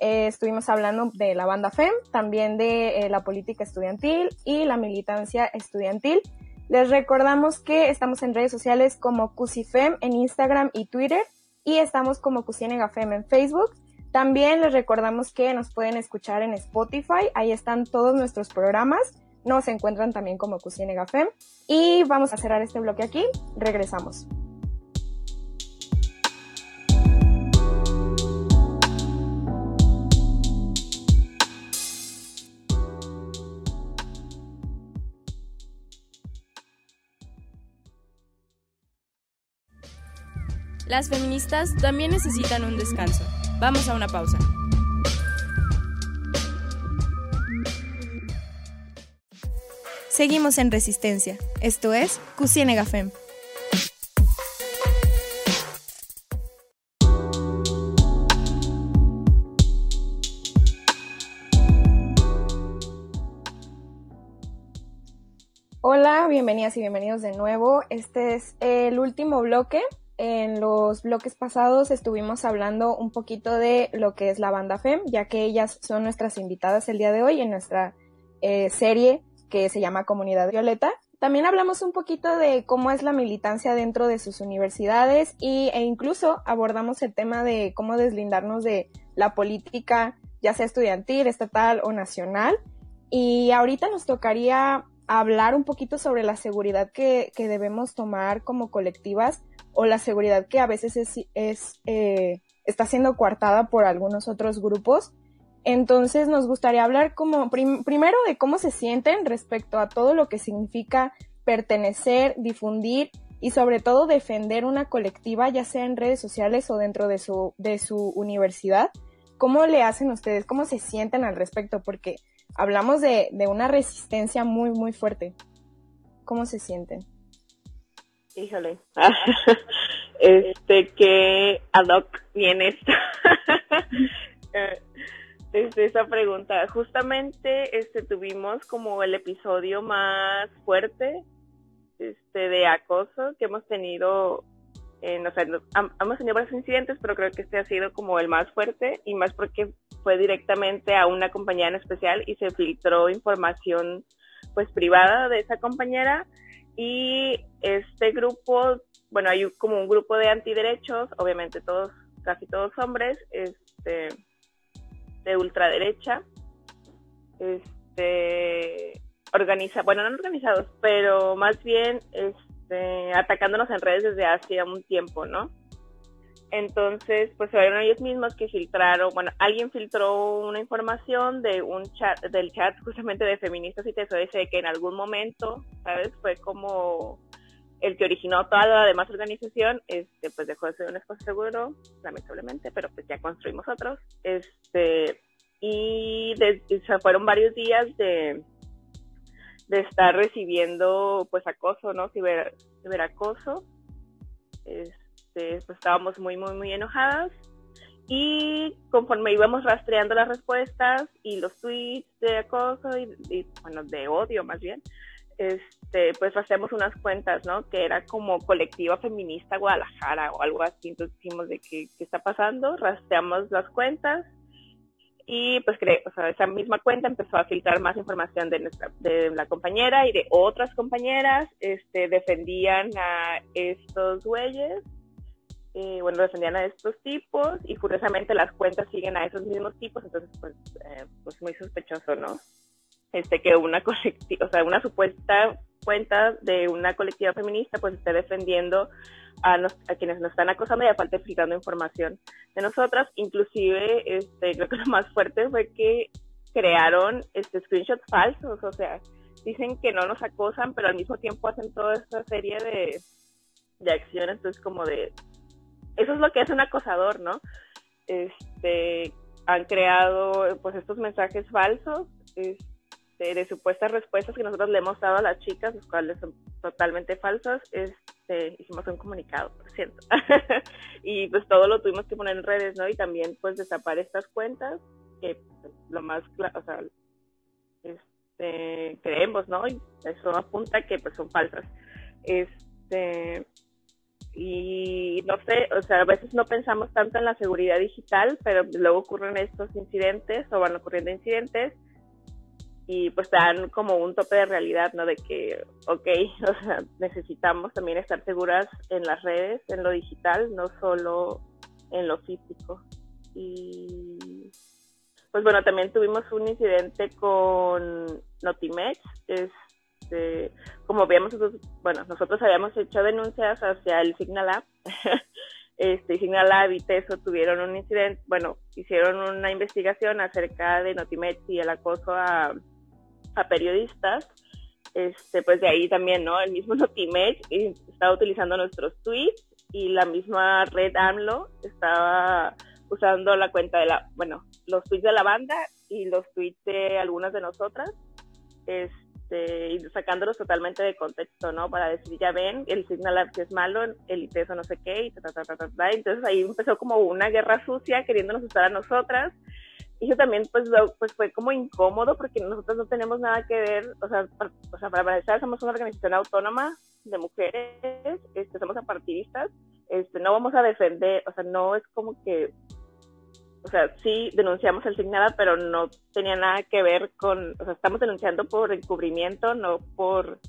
Eh, estuvimos hablando de la banda FEM, también de eh, la política estudiantil y la militancia estudiantil. Les recordamos que estamos en redes sociales como CUSIFEM en Instagram y Twitter y estamos como CUSIENEGAFEM en Facebook. También les recordamos que nos pueden escuchar en Spotify, ahí están todos nuestros programas nos encuentran también como Cusine Gafem. Y vamos a cerrar este bloque aquí. Regresamos. Las feministas también necesitan un descanso. Vamos a una pausa. Seguimos en Resistencia. Esto es Cusienega Fem. Hola, bienvenidas y bienvenidos de nuevo. Este es el último bloque. En los bloques pasados estuvimos hablando un poquito de lo que es la banda FEM, ya que ellas son nuestras invitadas el día de hoy en nuestra eh, serie que se llama Comunidad Violeta. También hablamos un poquito de cómo es la militancia dentro de sus universidades y, e incluso abordamos el tema de cómo deslindarnos de la política, ya sea estudiantil, estatal o nacional. Y ahorita nos tocaría hablar un poquito sobre la seguridad que, que debemos tomar como colectivas o la seguridad que a veces es, es eh, está siendo coartada por algunos otros grupos entonces nos gustaría hablar como primero de cómo se sienten respecto a todo lo que significa pertenecer, difundir y sobre todo defender una colectiva, ya sea en redes sociales o dentro de su, de su universidad. ¿Cómo le hacen ustedes? ¿Cómo se sienten al respecto? Porque hablamos de, de una resistencia muy, muy fuerte. ¿Cómo se sienten? Híjole. <laughs> este, que ad hoc esto. <laughs> Desde esa pregunta. Justamente este tuvimos como el episodio más fuerte este de acoso que hemos tenido en, o sea, hemos tenido varios incidentes, pero creo que este ha sido como el más fuerte y más porque fue directamente a una compañera en especial y se filtró información pues privada de esa compañera y este grupo, bueno, hay como un grupo de antiderechos, obviamente todos, casi todos hombres, este de ultraderecha, este, organiza, bueno, no organizados, pero más bien este, atacándonos en redes desde hace un tiempo, ¿no? Entonces, pues fueron ellos mismos que filtraron, bueno, alguien filtró una información de un chat, del chat justamente de feministas y TSOS que en algún momento, ¿sabes? Fue como el que originó toda la demás organización, este, pues dejó de ser un espacio seguro, lamentablemente, pero pues ya construimos otros. Este, y fueron varios días de, de estar recibiendo pues acoso, ¿no? Ciber, ciberacoso. Este, pues estábamos muy, muy, muy enojadas. Y conforme íbamos rastreando las respuestas y los tweets de acoso y, bueno, de odio más bien, este, pues hacemos unas cuentas, ¿no? Que era como colectiva feminista Guadalajara o algo así. Entonces dijimos de qué, qué está pasando, rastreamos las cuentas y pues o sea, esa misma cuenta empezó a filtrar más información de nuestra de la compañera y de otras compañeras este defendían a estos güeyes eh, bueno defendían a estos tipos y curiosamente las cuentas siguen a esos mismos tipos entonces pues eh, pues muy sospechoso no este que una <laughs> colectiva o sea una supuesta cuenta de una colectiva feminista pues esté defendiendo a, a, quienes nos están acosando y aparte filtrando información de nosotras. Inclusive, este, creo que lo más fuerte fue que crearon este screenshots falsos, o sea, dicen que no nos acosan, pero al mismo tiempo hacen toda esta serie de, de acciones, entonces como de, eso es lo que es un acosador, ¿no? Este, han creado pues estos mensajes falsos, este, de supuestas respuestas que nosotros le hemos dado a las chicas, los cuales son totalmente falsos, este, este, hicimos un comunicado, por cierto. <laughs> y pues todo lo tuvimos que poner en redes, ¿no? Y también pues destapar estas cuentas, que pues, lo más, o sea, este, creemos, ¿no? Y eso apunta que pues son falsas. Este, y no sé, o sea, a veces no pensamos tanto en la seguridad digital, pero luego ocurren estos incidentes o van ocurriendo incidentes y pues dan como un tope de realidad, ¿no? De que, ok, <laughs> o sea, necesitamos también estar seguras en las redes, en lo digital, no solo en lo físico. Y pues bueno, también tuvimos un incidente con Notimex, este, como veíamos, bueno, nosotros habíamos hecho denuncias hacia el Signal App, <laughs> este, Signal Lab y TESO tuvieron un incidente, bueno, hicieron una investigación acerca de Notimex y el acoso a a periodistas, este, pues de ahí también, ¿no? El mismo <laughs> Notimex estaba utilizando nuestros tweets y la misma red AMLO estaba usando la cuenta de la, bueno, los tweets de la banda y los tweets de algunas de nosotras, este, y sacándolos totalmente de contexto, ¿no? Para decir, ya ven, el Signal que es malo, el ITESO no sé qué, y ta, ta, ta, ta, ta, Entonces ahí empezó como una guerra sucia queriéndonos usar a nosotras eso también pues, pues fue como incómodo porque nosotros no tenemos nada que ver, o sea, para, o sea, para empezar somos una organización autónoma de mujeres, este, somos apartidistas, este, no vamos a defender, o sea, no es como que, o sea, sí denunciamos el Signada, pero no tenía nada que ver con, o sea, estamos denunciando por encubrimiento, no por,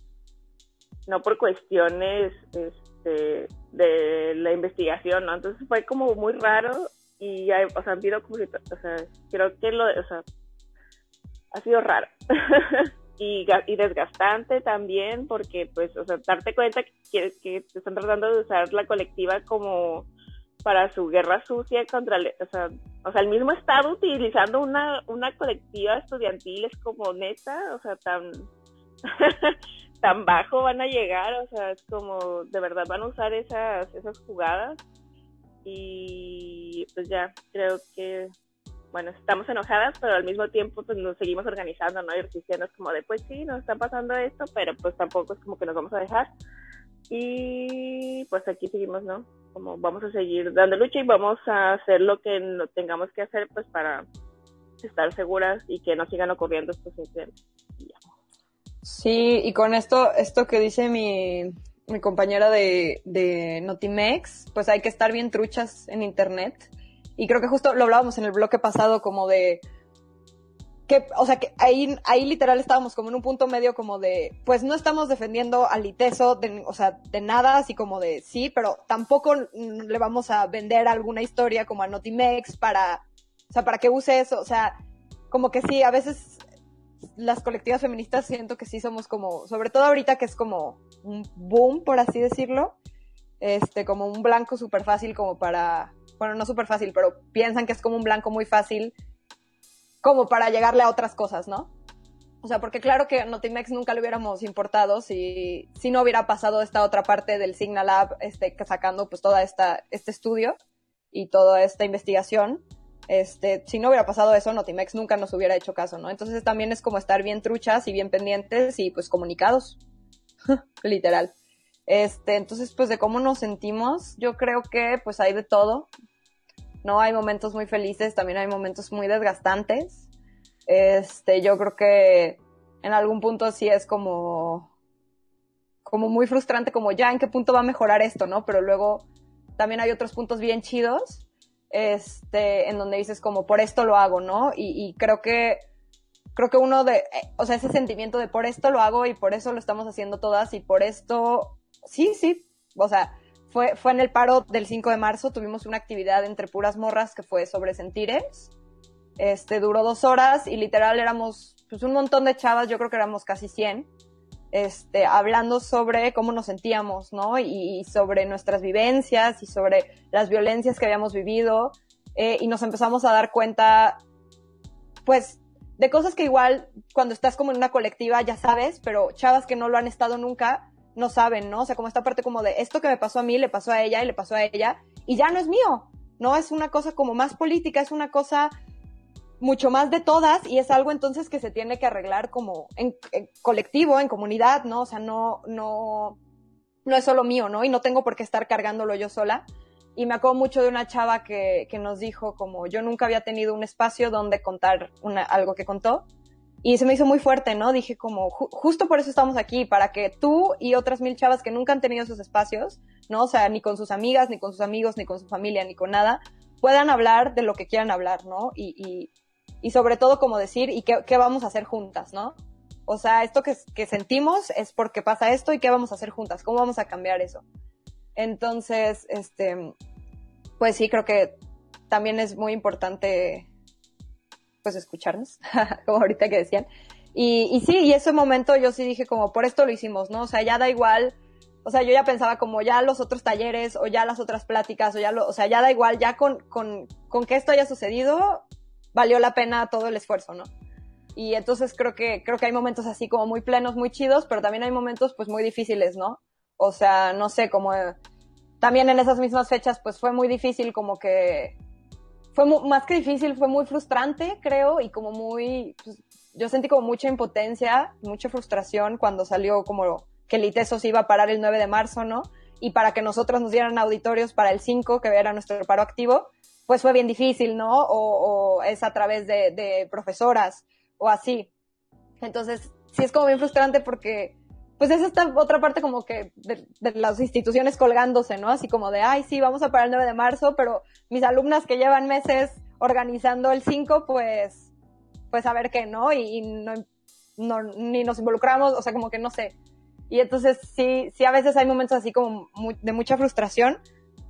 no por cuestiones, este, de la investigación, ¿no? Entonces fue como muy raro y hay, o sea, sido como o sea, creo que lo, o sea, ha sido raro <laughs> y, y desgastante también porque, pues, o sea, darte cuenta que, que te están tratando de usar la colectiva como para su guerra sucia contra, o sea, o sea, el mismo Estado utilizando una, una colectiva estudiantil es como neta, o sea, tan, <laughs> tan bajo van a llegar, o sea, es como, de verdad van a usar esas, esas jugadas y pues ya creo que bueno, estamos enojadas, pero al mismo tiempo pues nos seguimos organizando, ¿no? Y resistiendo es como de, pues sí, nos está pasando esto, pero pues tampoco es como que nos vamos a dejar. Y pues aquí seguimos, ¿no? Como vamos a seguir dando lucha y vamos a hacer lo que tengamos que hacer pues para estar seguras y que no sigan ocurriendo estos incidentes. Sí, y con esto, esto que dice mi, mi compañera de, de Notimex, pues hay que estar bien truchas en internet. Y creo que justo lo hablábamos en el bloque pasado como de que, o sea, que ahí, ahí literal estábamos como en un punto medio como de, pues no estamos defendiendo al ITESO, de, o sea, de nada, así como de sí, pero tampoco le vamos a vender alguna historia como a Notimex para, o sea, para que use eso, o sea, como que sí, a veces las colectivas feministas siento que sí somos como, sobre todo ahorita que es como un boom, por así decirlo, este, como un blanco súper fácil como para, bueno, no súper fácil, pero piensan que es como un blanco muy fácil como para llegarle a otras cosas, ¿no? O sea, porque claro que Notimex nunca lo hubiéramos importado si, si no hubiera pasado esta otra parte del Signal Lab, este, sacando pues toda esta, este estudio y toda esta investigación. Este, si no hubiera pasado eso, Notimex nunca nos hubiera hecho caso, ¿no? Entonces también es como estar bien truchas y bien pendientes y pues comunicados. <laughs> Literal. Este, entonces, pues de cómo nos sentimos, yo creo que pues hay de todo. No hay momentos muy felices, también hay momentos muy desgastantes. Este, yo creo que en algún punto sí es como, como muy frustrante, como ya en qué punto va a mejorar esto, ¿no? Pero luego también hay otros puntos bien chidos, este, en donde dices como por esto lo hago, ¿no? Y, y creo que, creo que uno de, eh, o sea, ese sentimiento de por esto lo hago y por eso lo estamos haciendo todas y por esto, sí, sí, o sea, fue, fue en el paro del 5 de marzo, tuvimos una actividad entre puras morras que fue sobre sentires este, duró dos horas y literal éramos pues, un montón de chavas, yo creo que éramos casi 100, este, hablando sobre cómo nos sentíamos, ¿no? Y, sobre nuestras vivencias y sobre las violencias que habíamos vivido. Eh, y nos empezamos a dar cuenta, pues, de cosas que igual cuando estás como en una colectiva ya sabes, pero chavas que no lo han estado nunca no saben, ¿no? O sea, como esta parte como de esto que me pasó a mí, le pasó a ella y le pasó a ella, y ya no es mío, ¿no? Es una cosa como más política, es una cosa mucho más de todas y es algo entonces que se tiene que arreglar como en, colectivo, en comunidad, ¿no? O sea, no, no, no es solo mío, ¿no? Y no tengo por qué estar cargándolo yo sola. Y me acuerdo mucho de una chava que, que nos dijo como yo nunca había tenido un espacio donde contar una, algo que contó. Y se me hizo muy fuerte, ¿no? Dije como, justo por eso estamos aquí, para que tú y otras mil chavas que nunca han tenido esos espacios, ¿no? O sea, ni con sus amigas, ni con sus amigos, ni con su familia, ni con nada, puedan hablar de lo que quieran hablar, ¿no? Y, y sobre todo como decir y qué, qué vamos a hacer juntas, ¿no? O sea, esto que, que, sentimos es porque pasa esto y qué vamos a hacer juntas, cómo vamos a cambiar eso. Entonces, este, pues sí, creo que también es muy importante, pues escucharnos, <laughs> como ahorita que decían. Y, y sí, y ese momento yo sí dije como, por esto lo hicimos, ¿no? O sea, ya da igual, o sea, yo ya pensaba como ya los otros talleres o ya las otras pláticas o ya lo, o sea, ya da igual, ya con, con, con que esto haya sucedido, valió la pena todo el esfuerzo, ¿no? Y entonces creo que, creo que hay momentos así como muy plenos, muy chidos, pero también hay momentos pues muy difíciles, ¿no? O sea, no sé, como también en esas mismas fechas pues fue muy difícil como que, fue más que difícil, fue muy frustrante, creo, y como muy, pues, yo sentí como mucha impotencia, mucha frustración cuando salió como que el ITESO se iba a parar el 9 de marzo, ¿no? Y para que nosotros nos dieran auditorios para el 5, que era nuestro paro activo, pues fue bien difícil, ¿no? O, es a través de, profesoras o así. Entonces, sí es como bien frustrante porque, pues es esta otra parte como que de, las instituciones colgándose, ¿no? Así como de, ay, sí, vamos a parar el 9 de marzo, pero mis alumnas que llevan meses organizando el 5, pues, pues a ver qué, ¿no? Y, no, ni nos involucramos, o sea, como que no sé. Y entonces sí, sí a veces hay momentos así como de mucha frustración,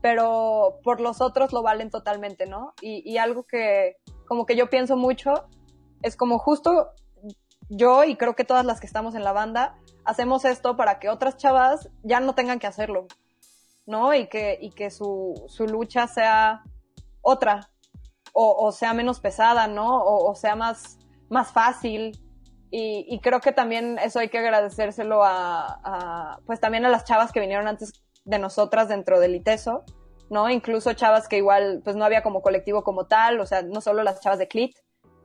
pero por los otros lo valen totalmente, ¿no? Y, algo que como que yo pienso mucho es como justo yo y creo que todas las que estamos en la banda hacemos esto para que otras chavas ya no tengan que hacerlo, ¿no? Y que, y que su, su lucha sea otra, o, o sea menos pesada, ¿no? O, o sea más, más fácil. Y, y, creo que también eso hay que agradecérselo a, a, pues también a las chavas que vinieron antes de nosotras dentro del ITESO, ¿no? Incluso chavas que igual, pues no había como colectivo como tal, o sea, no solo las chavas de CLIT,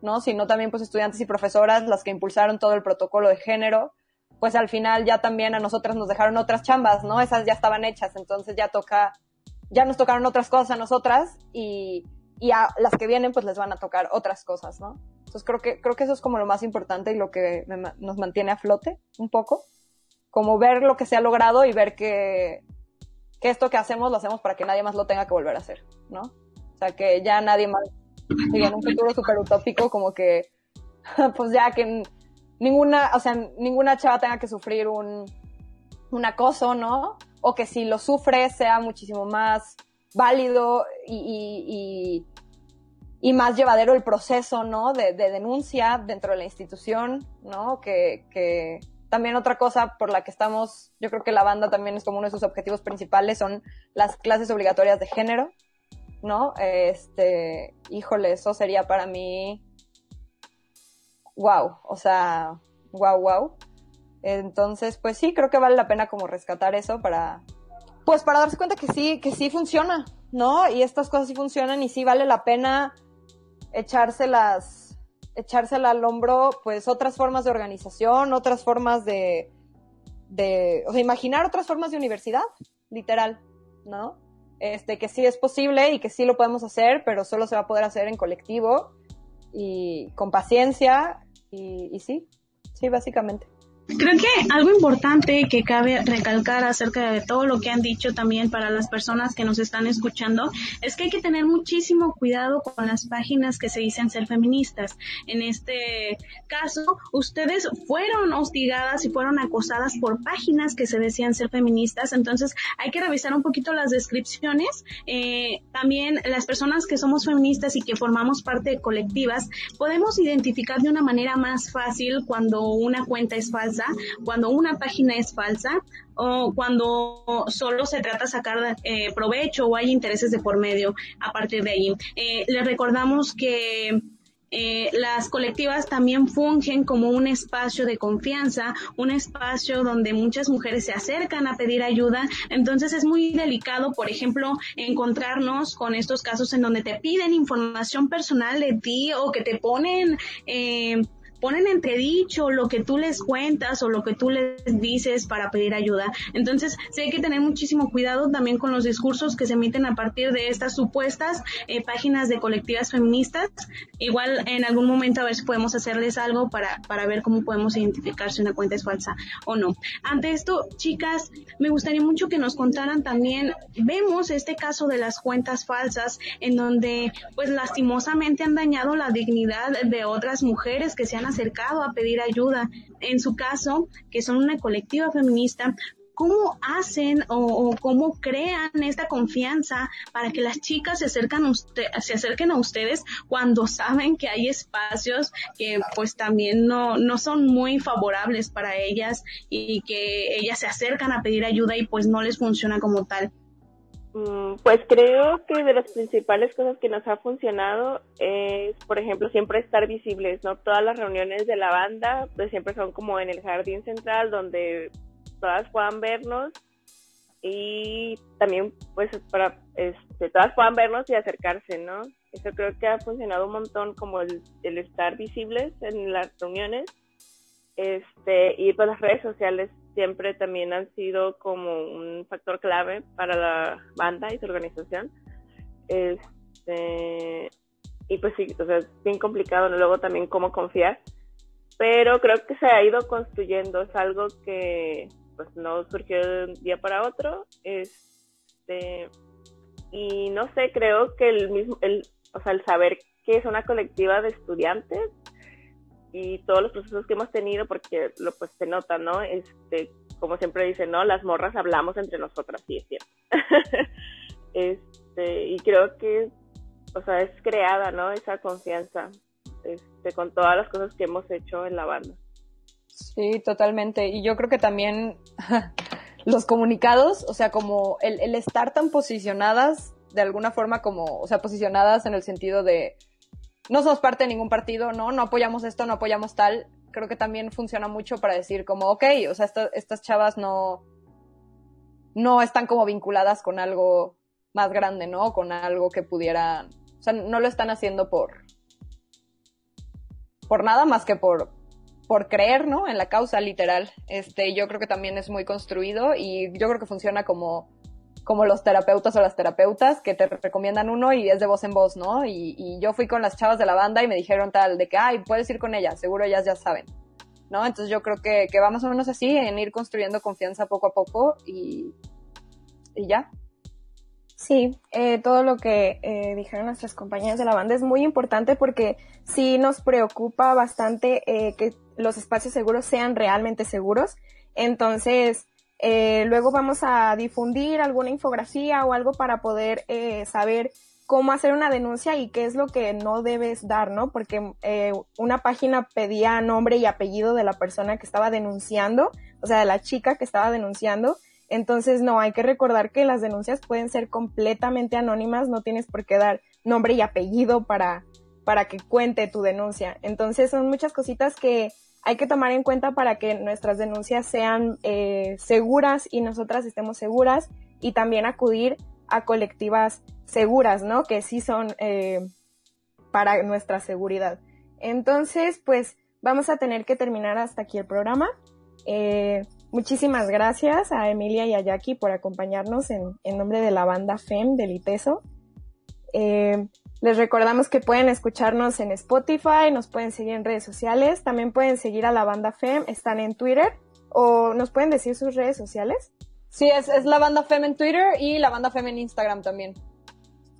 ¿no? Sino también pues estudiantes y profesoras, las que impulsaron todo el protocolo de género, pues al final ya también a nosotras nos dejaron otras chambas, ¿no? Esas ya estaban hechas, entonces ya toca, ya nos tocaron otras cosas a nosotras y, y a las que vienen pues les van a tocar otras cosas, ¿no? Entonces creo que, creo que eso es como lo más importante y lo que nos mantiene a flote un poco, como ver lo que se ha logrado y ver que, que esto que hacemos lo hacemos para que nadie más lo tenga que volver a hacer, ¿no? O sea, que ya nadie más, en un futuro súper utópico, como que, <laughs> pues ya que ninguna, o sea, ninguna chava tenga que sufrir un, un acoso, ¿no? O que si lo sufre sea muchísimo más válido y, y, y, y más llevadero el proceso, ¿no? De, de, denuncia dentro de la institución, ¿no? Que, también otra cosa por la que estamos, yo creo que la banda también es como uno de sus objetivos principales, son las clases obligatorias de género, ¿no? Este, híjole, eso sería para mí, wow, o sea, wow, wow. Entonces, pues sí, creo que vale la pena como rescatar eso para, pues para darse cuenta que sí, que sí funciona, ¿no? Y estas cosas sí funcionan y sí vale la pena echárselas, echársela al hombro, pues otras formas de organización, otras formas de, de, o sea, imaginar otras formas de universidad, literal, ¿no? Este, que sí es posible y que sí lo podemos hacer, pero solo se va a poder hacer en colectivo y con paciencia y, y sí, sí, básicamente. Creo que algo importante que cabe recalcar acerca de todo lo que han dicho también para las personas que nos están escuchando es que hay que tener muchísimo cuidado con las páginas que se dicen ser feministas. En este caso, ustedes fueron hostigadas y fueron acosadas por páginas que se decían ser feministas, entonces hay que revisar un poquito las descripciones. Eh, también las personas que somos feministas y que formamos parte de colectivas, podemos identificar de una manera más fácil cuando una cuenta es falsa cuando una página es falsa o cuando solo se trata de sacar eh, provecho o hay intereses de por medio a partir de ahí. Eh, les recordamos que eh, las colectivas también fungen como un espacio de confianza, un espacio donde muchas mujeres se acercan a pedir ayuda. Entonces es muy delicado, por ejemplo, encontrarnos con estos casos en donde te piden información personal de ti o que te ponen ponen entredicho lo que tú les cuentas o lo que tú les dices para pedir ayuda. Entonces, sí hay que tener muchísimo cuidado también con los discursos que se emiten a partir de estas supuestas eh, páginas de colectivas feministas. Igual en algún momento a ver si podemos hacerles algo para, para ver cómo podemos identificar si una cuenta es falsa o no. Ante esto, chicas, me gustaría mucho que nos contaran también, vemos este caso de las cuentas falsas en donde pues lastimosamente han dañado la dignidad de otras mujeres que se han acercado a pedir ayuda. En su caso, que son una colectiva feminista, ¿cómo hacen o, cómo crean esta confianza para que las chicas se, acercan se acerquen a ustedes cuando saben que hay espacios que pues también no, no son muy favorables para ellas y que ellas se acercan a pedir ayuda y pues no les funciona como tal? Mm, pues creo que de las principales cosas que nos ha funcionado es, por ejemplo, siempre estar visibles, ¿no? Todas las reuniones de la banda, pues siempre son como en el jardín central donde todas puedan vernos y también pues para este, todas puedan vernos y acercarse, ¿no? Eso creo que ha funcionado un montón como el, el estar visibles en las reuniones este y pues las redes sociales siempre también han sido como un factor clave para la banda y su organización. Este, y pues sí, o sea, es bien complicado luego también cómo confiar, pero creo que se ha ido construyendo, es algo que pues no surgió de un día para otro, este, y no sé, creo que el mismo, el, o sea, el saber que es una colectiva de estudiantes y todos los procesos que hemos tenido, porque lo pues se nota, ¿no? Este, como siempre dicen, ¿no? Las morras hablamos entre nosotras, sí es cierto. <laughs> este, y creo que, o sea, es creada, ¿no? Esa confianza, este, con todas las cosas que hemos hecho en la banda. Sí, totalmente. Y yo creo que también <laughs> los comunicados, o sea, como el, el estar tan posicionadas de alguna forma como, o sea, posicionadas en el sentido de no somos parte de ningún partido, ¿no? No apoyamos esto, no apoyamos tal. Creo que también funciona mucho para decir como, ok, o sea, estas chavas no, no están como vinculadas con algo más grande, ¿no? Con algo que pudieran, o sea, no lo están haciendo por, por nada más que por, por creer, ¿no? En la causa literal. Este, yo creo que también es muy construido y yo creo que funciona como como los terapeutas o las terapeutas que te recomiendan uno y es de voz en voz, ¿no? Y, yo fui con las chavas de la banda y me dijeron tal, de que, ay, puedes ir con ellas, seguro ellas ya saben, ¿no? Entonces yo creo que, que va más o menos así, en ir construyendo confianza poco a poco y, y ya. Sí, eh, todo lo que eh, dijeron nuestras compañeras de la banda es muy importante porque sí nos preocupa bastante eh, que los espacios seguros sean realmente seguros. Entonces, eh, luego vamos a difundir alguna infografía o algo para poder eh, saber cómo hacer una denuncia y qué es lo que no debes dar, ¿no? Porque eh, una página pedía nombre y apellido de la persona que estaba denunciando, o sea, de la chica que estaba denunciando. Entonces, no, hay que recordar que las denuncias pueden ser completamente anónimas, no tienes por qué dar nombre y apellido para, para que cuente tu denuncia. Entonces, son muchas cositas que hay que tomar en cuenta para que nuestras denuncias sean eh, seguras y nosotras estemos seguras y también acudir a colectivas seguras, ¿no? Que sí son eh, para nuestra seguridad. Entonces, pues vamos a tener que terminar hasta aquí el programa. Eh, muchísimas gracias a Emilia y a Jackie por acompañarnos en, nombre de la banda FEM del ITESO. Eh, les recordamos que pueden escucharnos en Spotify, nos pueden seguir en redes sociales, también pueden seguir a la banda FEM, están en Twitter o nos pueden decir sus redes sociales. Sí, es, es la banda FEM en Twitter y la banda FEM en Instagram también.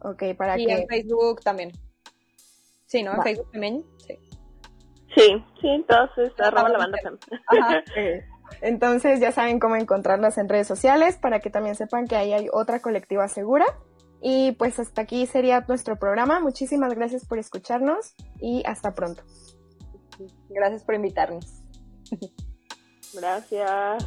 Ok, para y que... en Facebook también. Sí, ¿no? En Facebook también, sí. Sí, sí, entonces arroba la banda FEM. Ajá. <laughs> Entonces ya saben cómo encontrarlas en redes sociales para que también sepan que ahí hay otra colectiva segura. Y pues hasta aquí sería nuestro programa. Muchísimas gracias por escucharnos y hasta pronto. Gracias por invitarnos. Gracias.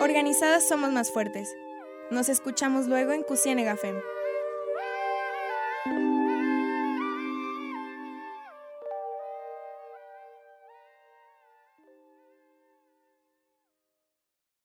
Organizadas somos más fuertes. Nos escuchamos luego en Cusienegafem.